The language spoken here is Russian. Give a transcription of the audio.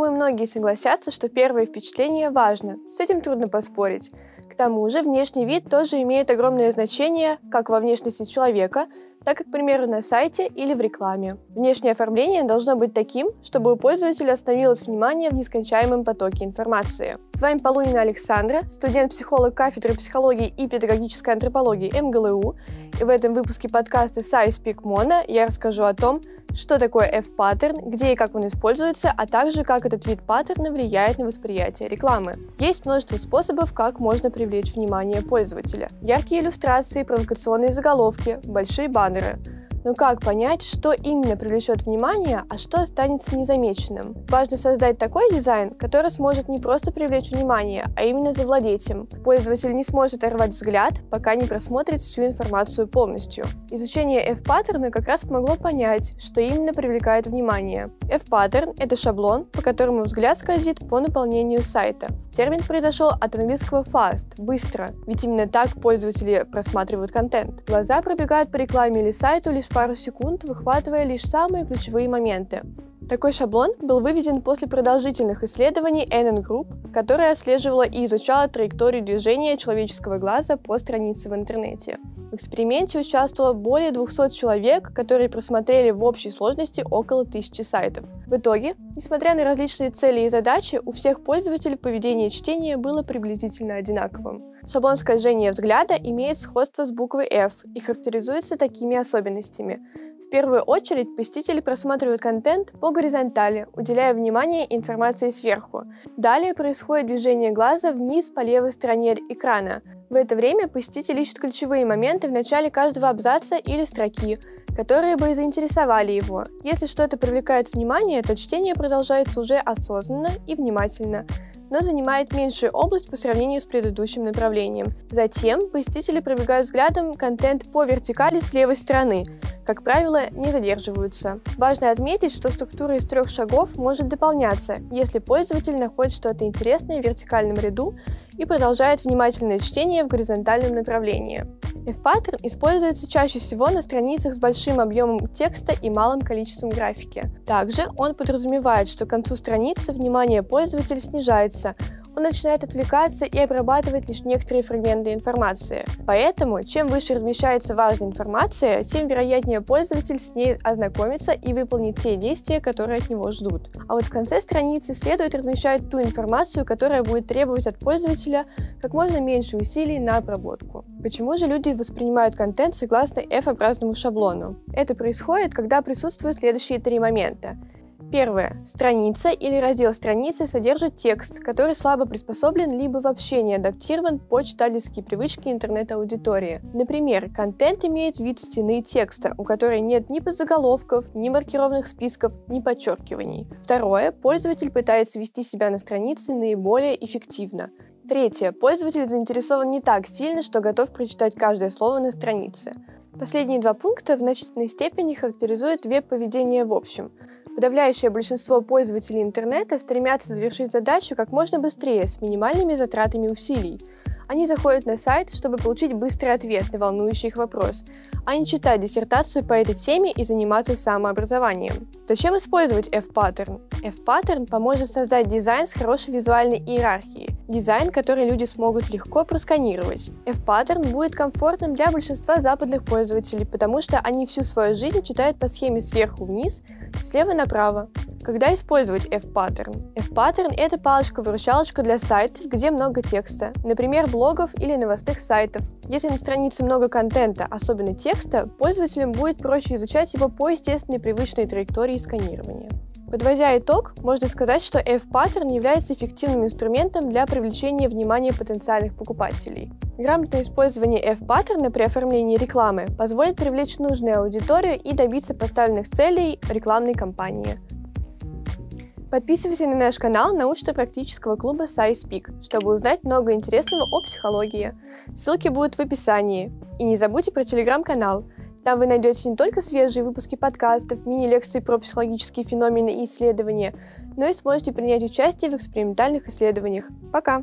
Думаю, многие согласятся, что первое впечатление важно. С этим трудно поспорить. К тому же внешний вид тоже имеет огромное значение как во внешности человека, так и, к примеру, на сайте или в рекламе. Внешнее оформление должно быть таким, чтобы у пользователя остановилось внимание в нескончаемом потоке информации. С вами Полунина Александра, студент-психолог кафедры психологии и педагогической антропологии МГЛУ, и в этом выпуске подкаста Size Peak Mono я расскажу о том, что такое F-паттерн, где и как он используется, а также как этот вид паттерна влияет на восприятие рекламы. Есть множество способов, как можно привлечь внимание пользователя. Яркие иллюстрации, провокационные заголовки, большие баннеры и так далее. Но как понять, что именно привлечет внимание, а что останется незамеченным? Важно создать такой дизайн, который сможет не просто привлечь внимание, а именно завладеть им. Пользователь не сможет оторвать взгляд, пока не просмотрит всю информацию полностью. Изучение F-паттерна как раз помогло понять, что именно привлекает внимание. F-паттерн — это шаблон, по которому взгляд скользит по наполнению сайта. Термин произошел от английского fast — быстро, ведь именно так пользователи просматривают контент. Глаза пробегают по рекламе или сайту лишь пару секунд, выхватывая лишь самые ключевые моменты. Такой шаблон был выведен после продолжительных исследований NN Group, которая отслеживала и изучала траекторию движения человеческого глаза по странице в интернете. В эксперименте участвовало более 200 человек, которые просмотрели в общей сложности около тысячи сайтов. В итоге, несмотря на различные цели и задачи, у всех пользователей поведение чтения было приблизительно одинаковым. Шаблон скольжения взгляда имеет сходство с буквой F и характеризуется такими особенностями. В первую очередь посетители просматривают контент по горизонтали, уделяя внимание информации сверху. Далее происходит движение глаза вниз по левой стороне экрана. В это время посетитель ищет ключевые моменты в начале каждого абзаца или строки, которые бы заинтересовали его. Если что-то привлекает внимание, то чтение продолжается уже осознанно и внимательно но занимает меньшую область по сравнению с предыдущим направлением. Затем посетители пробегают взглядом контент по вертикали с левой стороны, как правило, не задерживаются. Важно отметить, что структура из трех шагов может дополняться, если пользователь находит что-то интересное в вертикальном ряду и продолжает внимательное чтение в горизонтальном направлении. F-паттерн используется чаще всего на страницах с большим объемом текста и малым количеством графики. Также он подразумевает, что к концу страницы внимание пользователя снижается, он начинает отвлекаться и обрабатывать лишь некоторые фрагменты информации. Поэтому, чем выше размещается важная информация, тем вероятнее пользователь с ней ознакомится и выполнит те действия, которые от него ждут. А вот в конце страницы следует размещать ту информацию, которая будет требовать от пользователя как можно меньше усилий на обработку. Почему же люди воспринимают контент согласно F-образному шаблону? Это происходит, когда присутствуют следующие три момента. Первое. Страница или раздел страницы содержит текст, который слабо приспособлен либо вообще не адаптирован под читательские привычки интернет-аудитории. Например, контент имеет вид стены текста, у которой нет ни подзаголовков, ни маркированных списков, ни подчеркиваний. Второе. Пользователь пытается вести себя на странице наиболее эффективно. Третье. Пользователь заинтересован не так сильно, что готов прочитать каждое слово на странице. Последние два пункта в значительной степени характеризуют веб-поведение в общем – Подавляющее большинство пользователей интернета стремятся завершить задачу как можно быстрее, с минимальными затратами усилий. Они заходят на сайт, чтобы получить быстрый ответ на волнующий их вопрос, а не читать диссертацию по этой теме и заниматься самообразованием. Зачем использовать F-паттерн? F-паттерн поможет создать дизайн с хорошей визуальной иерархией, дизайн, который люди смогут легко просканировать. F-паттерн будет комфортным для большинства западных пользователей, потому что они всю свою жизнь читают по схеме сверху вниз, слева направо. Когда использовать F-паттерн? F-паттерн — это палочка-выручалочка для сайтов, где много текста, например, блогов или новостных сайтов. Если на странице много контента, особенно текста, пользователям будет проще изучать его по естественной привычной траектории сканирования. Подводя итог, можно сказать, что F-паттерн является эффективным инструментом для привлечения внимания потенциальных покупателей. Грамотное использование F-паттерна при оформлении рекламы позволит привлечь нужную аудиторию и добиться поставленных целей рекламной кампании. Подписывайся на наш канал научно-практического клуба SciSpeak, чтобы узнать много интересного о психологии. Ссылки будут в описании. И не забудьте про телеграм-канал – там вы найдете не только свежие выпуски подкастов, мини-лекции про психологические феномены и исследования, но и сможете принять участие в экспериментальных исследованиях. Пока!